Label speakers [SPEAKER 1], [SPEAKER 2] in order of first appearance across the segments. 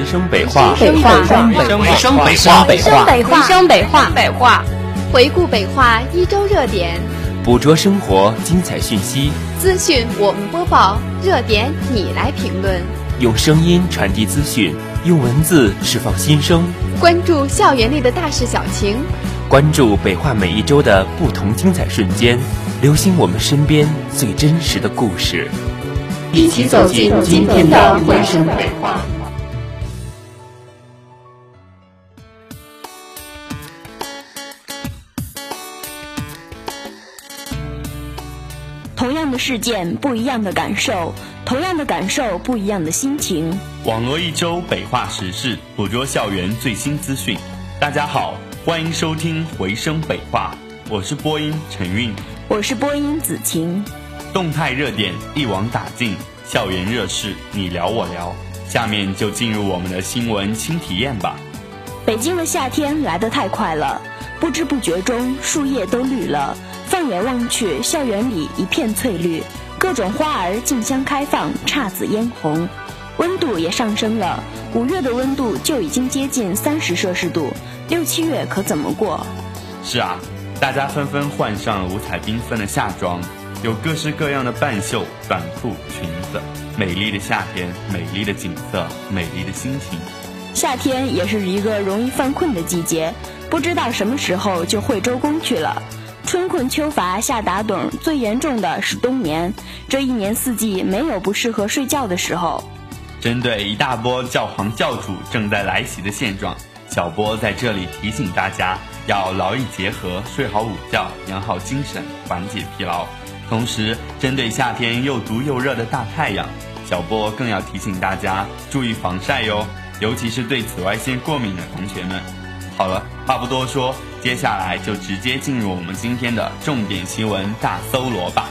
[SPEAKER 1] 回声北话，
[SPEAKER 2] 回声北话，
[SPEAKER 1] 回声
[SPEAKER 2] 回声
[SPEAKER 1] 北
[SPEAKER 2] 话，
[SPEAKER 1] 回声
[SPEAKER 2] 北话，
[SPEAKER 3] 人生北话，
[SPEAKER 2] 北话，
[SPEAKER 4] 回顾北化一周热点，
[SPEAKER 1] 捕捉生活精彩讯息，
[SPEAKER 4] 资讯我们播报，热点你来评论，
[SPEAKER 1] 用声音传递资讯，用文字释放心声，
[SPEAKER 4] 关注校园内的大事小情，
[SPEAKER 1] 关注北化每一周的不同精彩瞬间，留心我们身边最真实的故事，
[SPEAKER 2] 一起走进今天的回声北话。
[SPEAKER 3] 事件，不一样的感受；同样的感受，不一样的心情。
[SPEAKER 5] 网络一周北化时事，捕捉校园最新资讯。大家好，欢迎收听回声北化，我是播音陈韵，
[SPEAKER 3] 我是播音子晴。
[SPEAKER 5] 动态热点一网打尽，校园热事你聊我聊。下面就进入我们的新闻轻体验吧。
[SPEAKER 3] 北京的夏天来得太快了，不知不觉中树叶都绿了。放眼望去，校园里一片翠绿，各种花儿竞相开放，姹紫嫣红。温度也上升了，五月的温度就已经接近三十摄氏度，六七月可怎么过？
[SPEAKER 5] 是啊，大家纷纷换上了五彩缤纷的夏装，有各式各样的半袖、短裤、裙子。美丽的夏天，美丽的景色，美丽的心情。
[SPEAKER 3] 夏天也是一个容易犯困的季节，不知道什么时候就会周公去了。春困秋乏夏打盹，最严重的是冬眠。这一年四季没有不适合睡觉的时候。
[SPEAKER 5] 针对一大波教皇教主正在来袭的现状，小波在这里提醒大家要劳逸结合，睡好午觉，养好精神，缓解疲劳。同时，针对夏天又毒又热的大太阳，小波更要提醒大家注意防晒哟，尤其是对紫外线过敏的同学们。好了，话不多说，接下来就直接进入我们今天的重点新闻大搜罗吧。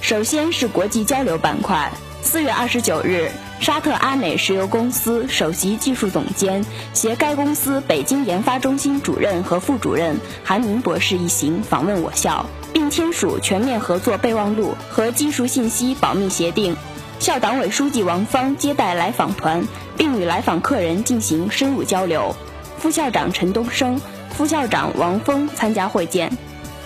[SPEAKER 3] 首先是国际交流板块。四月二十九日，沙特阿美石油公司首席技术总监携该公司北京研发中心主任和副主任韩明博士一行访问我校，并签署全面合作备忘录和技术信息保密协定。校党委书记王芳接待来访团，并与来访客人进行深入交流。副校长陈东升、副校长王峰参加会见。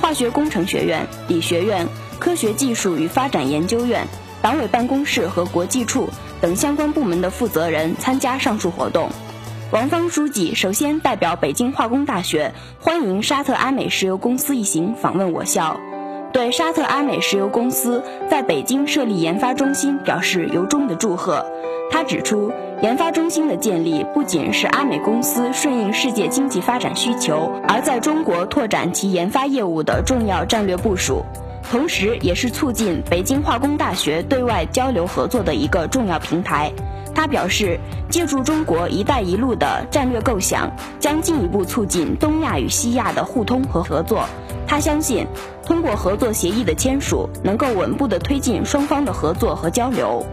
[SPEAKER 3] 化学工程学院、理学院、科学技术与发展研究院、党委办公室和国际处等相关部门的负责人参加上述活动。王芳书记首先代表北京化工大学欢迎沙特阿美石油公司一行访问我校。对沙特阿美石油公司在北京设立研发中心表示由衷的祝贺。他指出，研发中心的建立不仅是阿美公司顺应世界经济发展需求而在中国拓展其研发业务的重要战略部署，同时也是促进北京化工大学对外交流合作的一个重要平台。他表示，借助中国“一带一路”的战略构想，将进一步促进东亚与西亚的互通和合作。他相信，通过合作协议的签署，能够稳步地推进双方的合作和交流。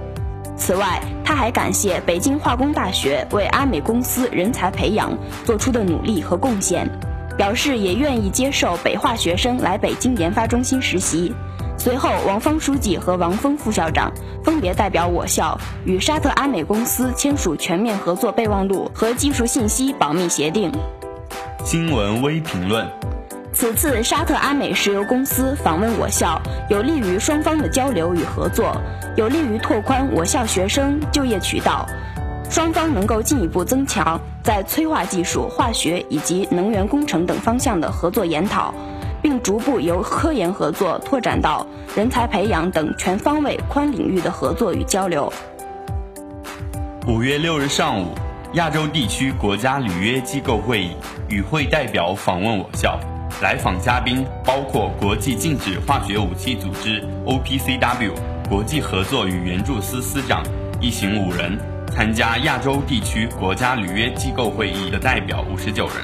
[SPEAKER 3] 此外，他还感谢北京化工大学为阿美公司人才培养做出的努力和贡献，表示也愿意接受北化学生来北京研发中心实习。随后，王芳书记和王峰副校长分别代表我校与沙特阿美公司签署全面合作备忘录和技术信息保密协定。
[SPEAKER 5] 新闻微评论。
[SPEAKER 3] 此次沙特阿美石油公司访问我校，有利于双方的交流与合作，有利于拓宽我校学生就业渠道，双方能够进一步增强在催化技术、化学以及能源工程等方向的合作研讨，并逐步由科研合作拓展到人才培养等全方位、宽领域的合作与交流。
[SPEAKER 5] 五月六日上午，亚洲地区国家履约机构会议与会代表访问我校。来访嘉宾包括国际禁止化学武器组织 OPCW 国际合作与援助司司长一行五人，参加亚洲地区国家履约机构会议的代表五十九人。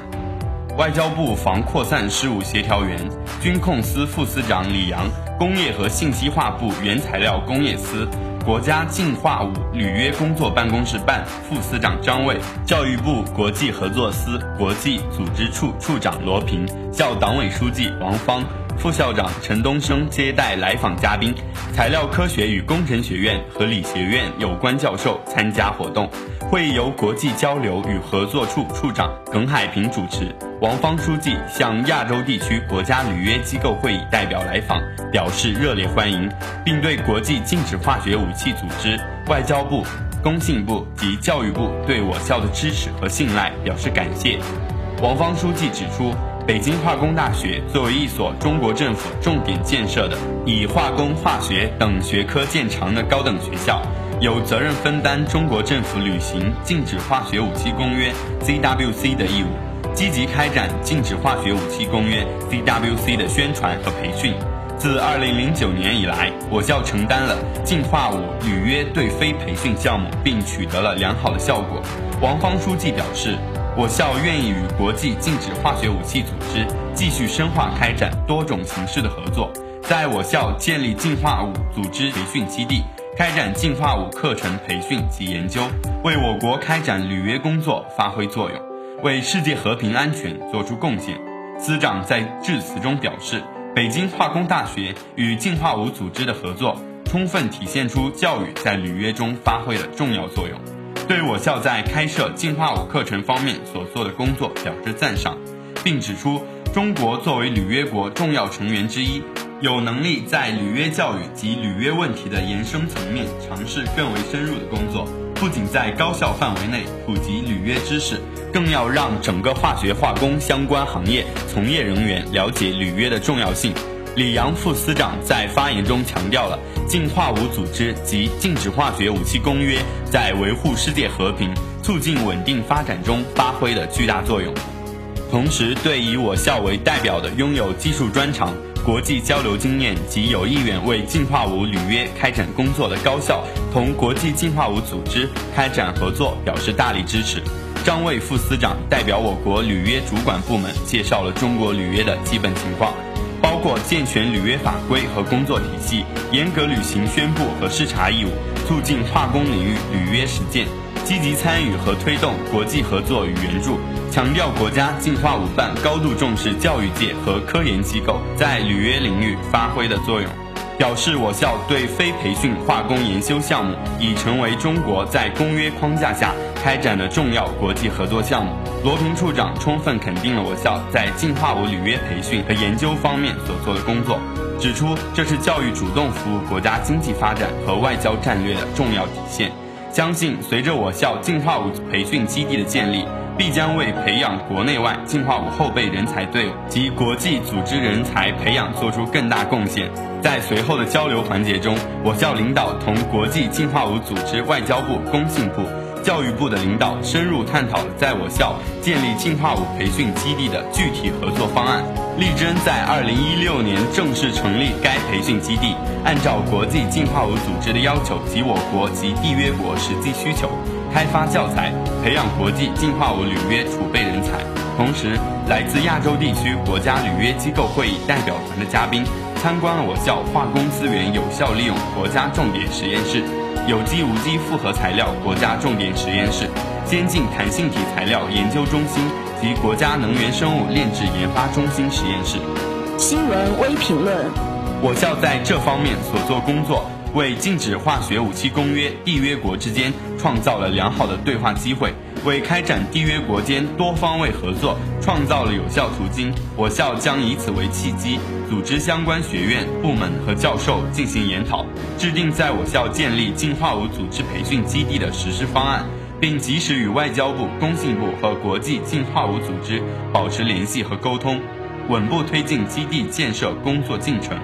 [SPEAKER 5] 外交部防扩散事务协调员、军控司副司长李阳，工业和信息化部原材料工业司。国家净化物履约工作办公室办副司长张卫，教育部国际合作司国际组织处处长罗平，校党委书记王芳，副校长陈东升接待来访嘉宾，材料科学与工程学院和理学院有关教授参加活动。会议由国际交流与合作处处长耿海平主持。王芳书记向亚洲地区国家履约机构会议代表来访表示热烈欢迎，并对国际禁止化学武器组织、外交部、工信部及教育部对我校的支持和信赖表示感谢。王芳书记指出，北京化工大学作为一所中国政府重点建设的以化工、化学等学科见长的高等学校，有责任分担中国政府履行《禁止化学武器公约》（CWC） 的义务。积极开展禁止化学武器公约 （CWC） 的宣传和培训。自2009年以来，我校承担了禁化武履约对非培训项目，并取得了良好的效果。王芳书记表示，我校愿意与国际禁止化学武器组织继续深化开展多种形式的合作，在我校建立禁化武组织培训基地，开展禁化武课程培训及研究，为我国开展履约工作发挥作用。为世界和平安全作出贡献，司长在致辞中表示，北京化工大学与净化武组织的合作，充分体现出教育在履约中发挥的重要作用，对我校在开设净化武课程方面所做的工作表示赞赏，并指出，中国作为履约国重要成员之一，有能力在履约教育及履约问题的延伸层面尝试更为深入的工作。不仅在高校范围内普及履约知识，更要让整个化学化工相关行业从业人员了解履约的重要性。李阳副司长在发言中强调了禁化武组织及禁止化学武器公约在维护世界和平、促进稳定发展中发挥的巨大作用，同时对以我校为代表的拥有技术专长。国际交流经验及有意愿为净化武履约开展工作的高校，同国际净化武组织开展合作表示大力支持。张卫副司长代表我国履约主管部门介绍了中国履约的基本情况，或健全履约法规和工作体系，严格履行宣布和视察义务，促进化工领域履约实践。积极参与和推动国际合作与援助，强调国家净化五办高度重视教育界和科研机构在履约领域发挥的作用，表示我校对非培训化工研修项目已成为中国在公约框架下开展的重要国际合作项目。罗平处长充分肯定了我校在净化武履约培训和研究方面所做的工作，指出这是教育主动服务国家经济发展和外交战略的重要体现。相信随着我校净化物培训基地的建立，必将为培养国内外进化武后备人才队伍及国际组织人才培养做出更大贡献。在随后的交流环节中，我校领导同国际进化武组织、外交部、工信部。教育部的领导深入探讨了在我校建立进化武培训基地的具体合作方案，力争在二零一六年正式成立该培训基地。按照国际进化武组织的要求及我国及缔约国实际需求，开发教材，培养国际进化武履约储备人才。同时，来自亚洲地区国家履约机构会议代表团的嘉宾参观了我校化工资源有效利用国家重点实验室。有机无机复合材料国家重点实验室、先进弹性体材料研究中心及国家能源生物炼制研发中心实验室。
[SPEAKER 3] 新闻微评论：
[SPEAKER 5] 我校在这方面所做工作，为禁止化学武器公约缔约国之间创造了良好的对话机会。为开展缔约国间多方位合作创造了有效途径，我校将以此为契机，组织相关学院、部门和教授进行研讨，制定在我校建立净化武组织培训基地的实施方案，并及时与外交部、工信部和国际净化武组织保持联系和沟通，稳步推进基地建设工作进程，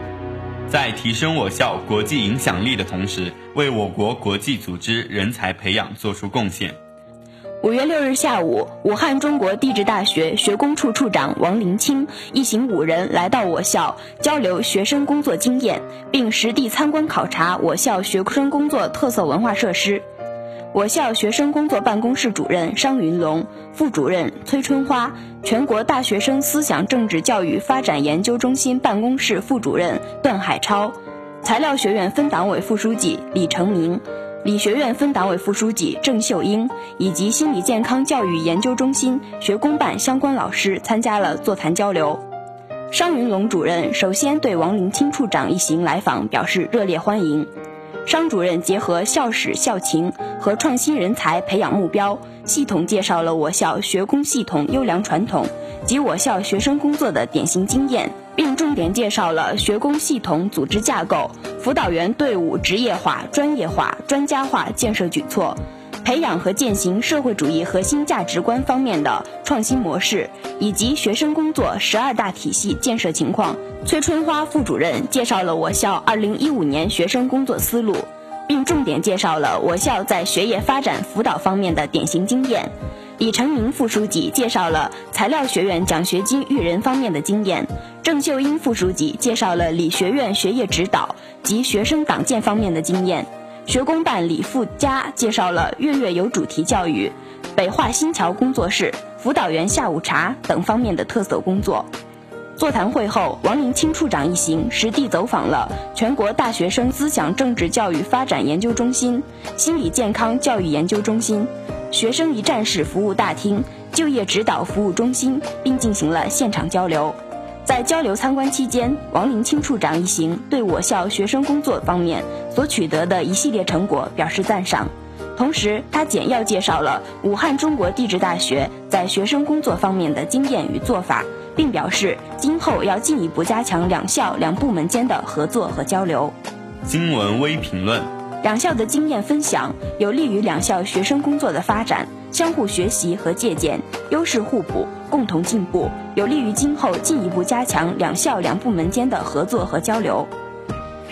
[SPEAKER 5] 在提升我校国际影响力的同时，为我国国际组织人才培养作出贡献。
[SPEAKER 3] 五月六日下午，武汉中国地质大学学工处处长王林清一行五人来到我校交流学生工作经验，并实地参观考察我校学生工作特色文化设施。我校学生工作办公室主任商云龙、副主任崔春花，全国大学生思想政治教育发展研究中心办公室副主任段海超，材料学院分党委副书记李成明。理学院分党委副书记郑秀英以及心理健康教育研究中心学工办相关老师参加了座谈交流。商云龙主任首先对王林清处长一行来访表示热烈欢迎。商主任结合校史校情和创新人才培养目标，系统介绍了我校学工系统优良传统及我校学生工作的典型经验，并重点介绍了学工系统组织架构、辅导员队伍职业化、专业化、专家化建设举措。培养和践行社会主义核心价值观方面的创新模式，以及学生工作十二大体系建设情况。崔春花副主任介绍了我校二零一五年学生工作思路，并重点介绍了我校在学业发展辅导方面的典型经验。李成明副书记介绍了材料学院奖学金育人方面的经验。郑秀英副书记介绍了理学院学业指导及学生党建方面的经验。学工办李富佳介绍了月月有主题教育、北化新桥工作室、辅导员下午茶等方面的特色工作。座谈会后，王林清处长一行实地走访了全国大学生思想政治教育发展研究中心、心理健康教育研究中心、学生一站式服务大厅、就业指导服务中心，并进行了现场交流。在交流参观期间，王林清处长一行对我校学生工作方面所取得的一系列成果表示赞赏。同时，他简要介绍了武汉中国地质大学在学生工作方面的经验与做法，并表示今后要进一步加强两校两部门间的合作和交流。
[SPEAKER 5] 新闻微评论：
[SPEAKER 3] 两校的经验分享有利于两校学生工作的发展，相互学习和借鉴，优势互补。共同进步，有利于今后进一步加强两校两部门间的合作和交流。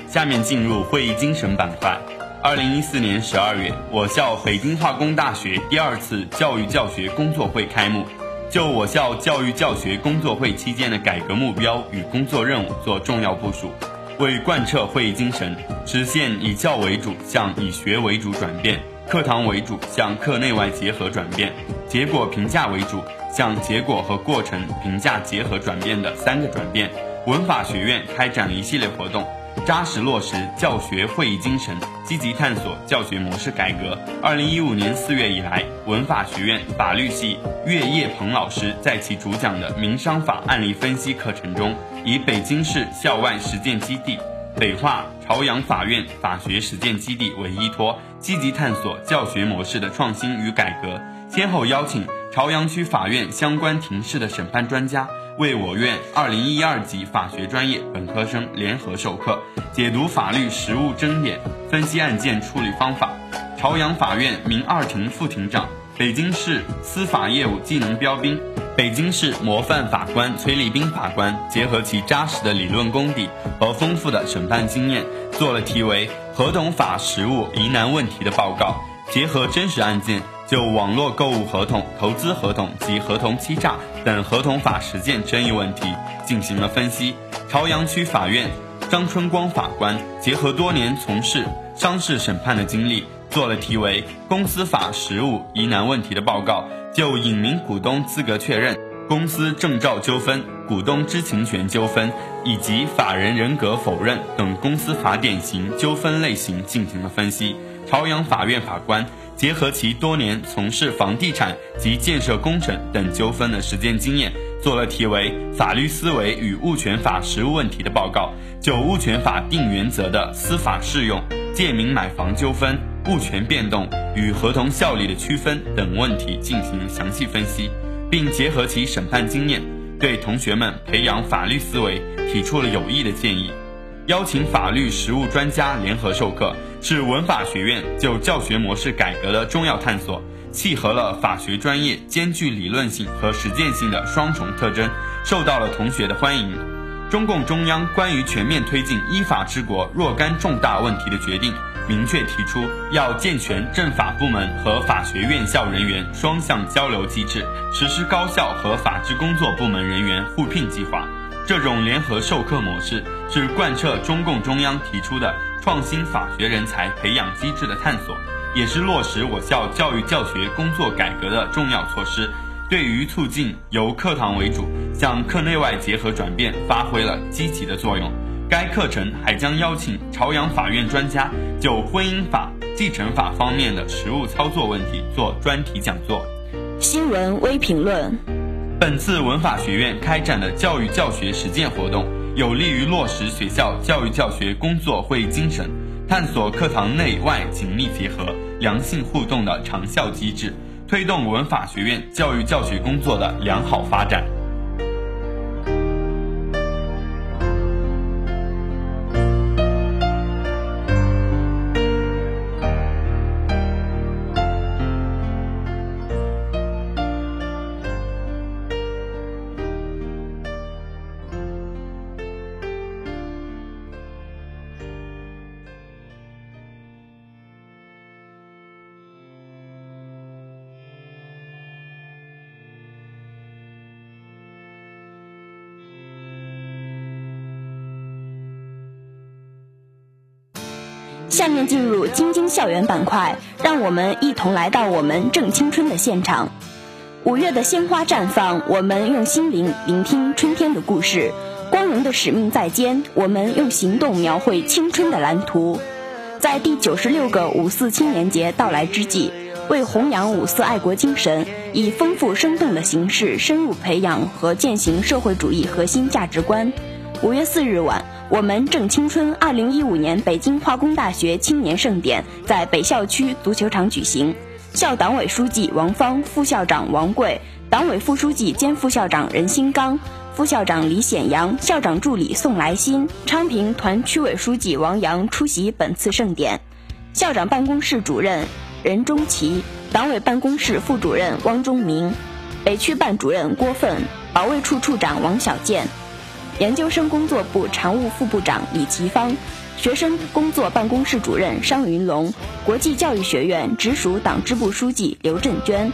[SPEAKER 5] 下面进入会议精神板块。二零一四年十二月，我校北京化工大学第二次教育教学工作会开幕，就我校教育教学工作会期间的改革目标与工作任务做重要部署，为贯彻会议精神，实现以教为主向以学为主转变，课堂为主向课内外结合转变，结果评价为主。向结果和过程评价结合转变的三个转变，文法学院开展了一系列活动，扎实落实教学会议精神，积极探索教学模式改革。二零一五年四月以来，文法学院法律系岳业鹏老师在其主讲的民商法案例分析课程中，以北京市校外实践基地北化朝阳法院法学实践基地为依托，积极探索教学模式的创新与改革，先后邀请。朝阳区法院相关庭事的审判专家为我院二零一二级法学专业本科生联合授课，解读法律实务争点，分析案件处理方法。朝阳法院民二庭副庭长、北京市司法业务技能标兵、北京市模范法官崔立斌法官，结合其扎实的理论功底和丰富的审判经验，做了题为《合同法实务疑难问题》的报告，结合真实案件。就网络购物合同、投资合同及合同欺诈等合同法实践争议问题进行了分析。朝阳区法院张春光法官结合多年从事商事审判的经历，做了题为《公司法实务疑难问题》的报告，就隐名股东资格确认、公司证照纠纷、股东知情权纠纷以及法人人格否认等公司法典型纠纷类型进行了分析。朝阳法院法官。结合其多年从事房地产及建设工程等纠纷的实践经验，做了题为《法律思维与物权法实务问题》的报告，就物权法定原则的司法适用、借名买房纠纷、物权变动与合同效力的区分等问题进行详细分析，并结合其审判经验，对同学们培养法律思维提出了有益的建议。邀请法律实务专家联合授课，是文法学院就教学模式改革的重要探索，契合了法学专业兼具理论性和实践性的双重特征，受到了同学的欢迎。中共中央关于全面推进依法治国若干重大问题的决定，明确提出要健全政法部门和法学院校人员双向交流机制，实施高校和法制工作部门人员互聘计划。这种联合授课模式是贯彻中共中央提出的创新法学人才培养机制的探索，也是落实我校教育教学工作改革的重要措施，对于促进由课堂为主向课内外结合转变发挥了积极的作用。该课程还将邀请朝阳法院专家就婚姻法、继承法方面的实务操作问题做专题讲座。
[SPEAKER 3] 新闻微评论。
[SPEAKER 5] 本次文法学院开展的教育教学实践活动，有利于落实学校教育教学工作会议精神，探索课堂内外紧密结合、良性互动的长效机制，推动文法学院教育教学工作的良好发展。
[SPEAKER 3] 下面进入“京津校园”板块，让我们一同来到我们正青春的现场。五月的鲜花绽放，我们用心灵聆听春天的故事；光荣的使命在肩，我们用行动描绘青春的蓝图。在第九十六个五四青年节到来之际，为弘扬五四爱国精神，以丰富生动的形式深入培养和践行社会主义核心价值观。五月四日晚。我们正青春二零一五年北京化工大学青年盛典在北校区足球场举行，校党委书记王芳、副校长王贵、党委副书记兼副校长任新刚、副校长李显阳、校长助理宋来新、昌平团区委书记王阳出席本次盛典，校长办公室主任任忠奇、党委办公室副主任汪忠明、北区办主任郭奋、保卫处处长王小建。研究生工作部常务副部长李奇芳，学生工作办公室主任商云龙，国际教育学院直属党支部书记刘振娟，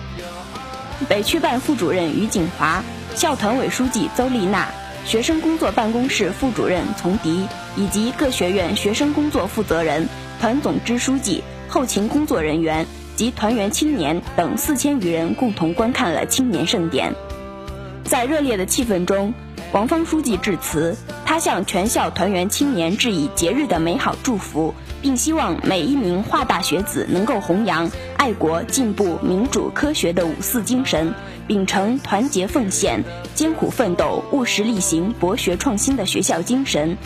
[SPEAKER 3] 北区办副主任于景华，校团委书记邹丽娜，学生工作办公室副主任丛迪，以及各学院学生工作负责人、团总支书记、后勤工作人员及团员青年等四千余人共同观看了青年盛典，在热烈的气氛中。王芳书记致辞，他向全校团员青年致以节日的美好祝福，并希望每一名华大学子能够弘扬爱国、进步、民主、科学的五四精神，秉承团结奉献、艰苦奋斗、务实力行、博学创新的学校精神，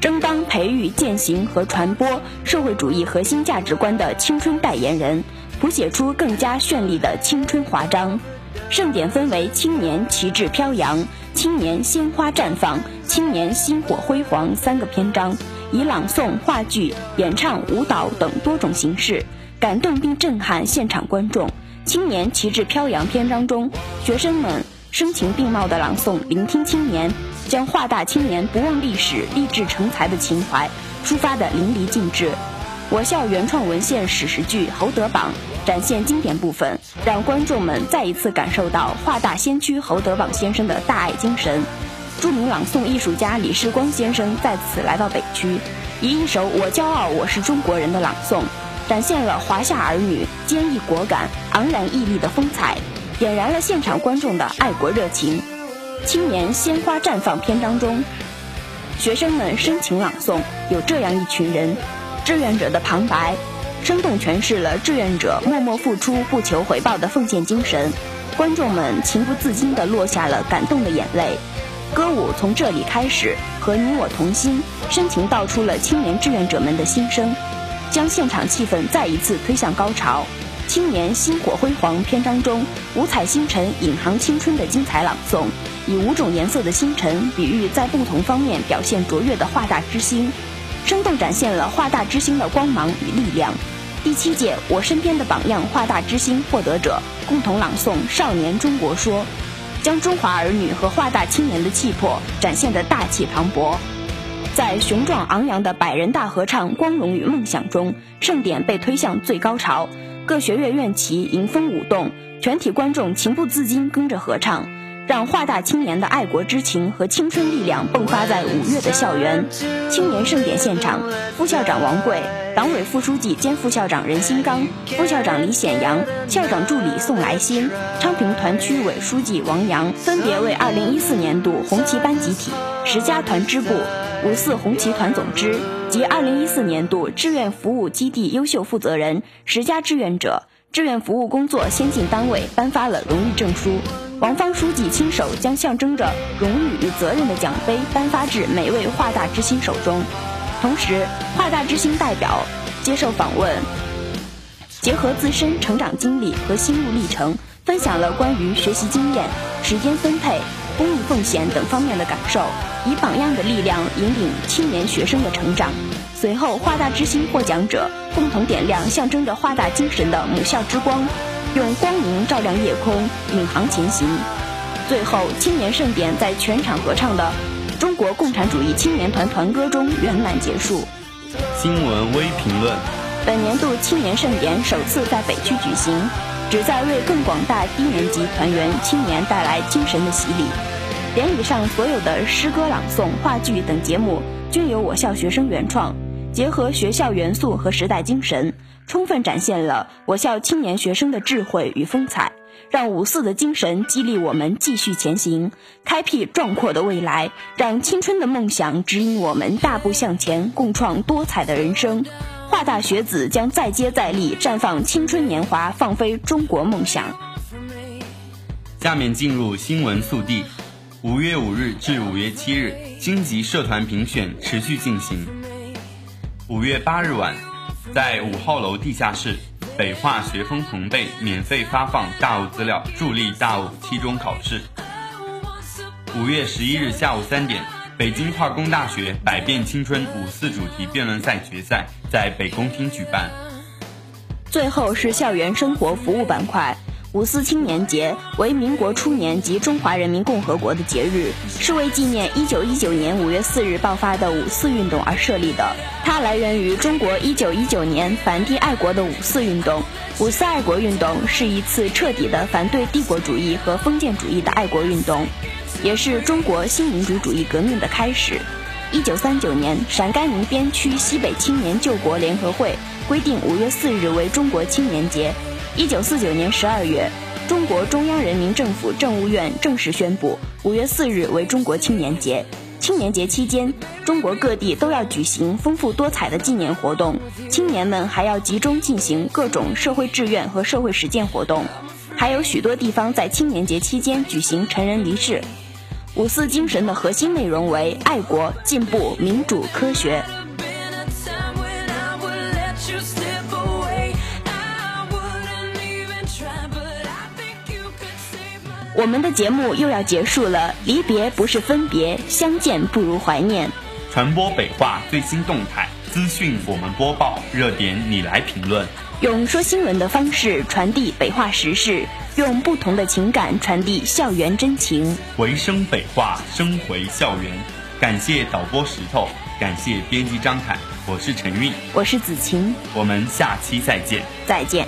[SPEAKER 3] 争当培育、践行和传播社会主义核心价值观的青春代言人，谱写出更加绚丽的青春华章。盛典分为青年旗帜飘扬。青年鲜花绽放，青年薪火辉煌三个篇章，以朗诵、话剧、演唱、舞蹈等多种形式感动并震撼现场观众。青年旗帜飘扬篇章中，学生们声情并茂的朗诵，聆听青年，将华大青年不忘历史、立志成才的情怀抒发得淋漓尽致。我校原创文献史实剧《侯德榜》展现经典部分，让观众们再一次感受到华大先驱侯德榜先生的大爱精神。著名朗诵艺术家李世光先生在此来到北区，以一首《我骄傲我是中国人》的朗诵，展现了华夏儿女坚毅果敢、昂然屹立的风采，点燃了现场观众的爱国热情。青年鲜花绽放篇章中，学生们深情朗诵，有这样一群人。志愿者的旁白，生动诠释了志愿者默默付出、不求回报的奉献精神。观众们情不自禁地落下了感动的眼泪。歌舞从这里开始，和你我同心，深情道出了青年志愿者们的心声，将现场气氛再一次推向高潮。青年星火辉煌篇章中，五彩星辰引航青春的精彩朗诵，以五种颜色的星辰比喻在不同方面表现卓越的华大之星。生动展现了华大之星的光芒与力量。第七届“我身边的榜样”华大之星获得者共同朗诵《少年中国说》，将中华儿女和华大青年的气魄展现得大气磅礴。在雄壮昂扬的百人大合唱《光荣与梦想》中，盛典被推向最高潮，各学院院旗迎风舞动，全体观众情不自禁跟着合唱。让华大青年的爱国之情和青春力量迸发在五月的校园。青年盛典现场，副校长王贵、党委副书记兼副校长任新刚、副校长李显阳、校长助理宋来新、昌平团区委书记王阳分别为2014年度红旗班集体、十佳团支部、五四红旗团总支及2014年度志愿服务基地优秀负责人、十佳志愿者、志愿服务工作先进单位颁发了荣誉证书。王芳书记亲手将象征着荣誉与责任的奖杯颁发至每位华大之星手中。同时，华大之星代表接受访问，结合自身成长经历和心路历程，分享了关于学习经验、时间分配、公益奉献等方面的感受，以榜样的力量引领青年学生的成长。随后，华大之星获奖者共同点亮象征着华大精神的母校之光。用光明照亮夜空，引航前行。最后，青年盛典在全场合唱的《中国共产主义青年团团歌》中圆满结束。
[SPEAKER 5] 新闻微评论：
[SPEAKER 3] 本年度青年盛典首次在北区举行，旨在为更广大低年级团员青年带来精神的洗礼。典礼上所有的诗歌朗诵、话剧等节目均由我校学生原创，结合学校元素和时代精神。充分展现了我校青年学生的智慧与风采，让五四的精神激励我们继续前行，开辟壮阔的未来，让青春的梦想指引我们大步向前，共创多彩的人生。华大学子将再接再厉，绽放青春年华，放飞中国梦想。
[SPEAKER 5] 下面进入新闻速递：五月五日至五月七日，星级社团评选持续进行。五月八日晚。在五号楼地下室，北化学风同辈免费发放大物资料，助力大物期中考试。五月十一日下午三点，北京化工大学“百变青春”五四主题辩论赛决赛在北工厅举办。
[SPEAKER 3] 最后是校园生活服务板块。五四青年节为民国初年及中华人民共和国的节日，是为纪念一九一九年五月四日爆发的五四运动而设立的。它来源于中国一九一九年反帝爱国的五四运动。五四爱国运动是一次彻底的反对帝国主义和封建主义的爱国运动，也是中国新民主主义革命的开始。一九三九年，陕甘宁边区西北青年救国联合会规定五月四日为中国青年节。一九四九年十二月，中国中央人民政府政务院正式宣布五月四日为中国青年节。青年节期间，中国各地都要举行丰富多彩的纪念活动，青年们还要集中进行各种社会志愿和社会实践活动，还有许多地方在青年节期间举行成人仪式。五四精神的核心内容为爱国、进步、民主、科学。我们的节目又要结束了，离别不是分别，相见不如怀念。
[SPEAKER 5] 传播北化最新动态资讯，我们播报热点，你来评论。
[SPEAKER 3] 用说新闻的方式传递北化时事，用不同的情感传递校园真情。
[SPEAKER 5] 回声北化，声回校园。感谢导播石头，感谢编辑张凯，我是陈韵，
[SPEAKER 3] 我是子晴，
[SPEAKER 5] 我们下期再见，
[SPEAKER 3] 再见。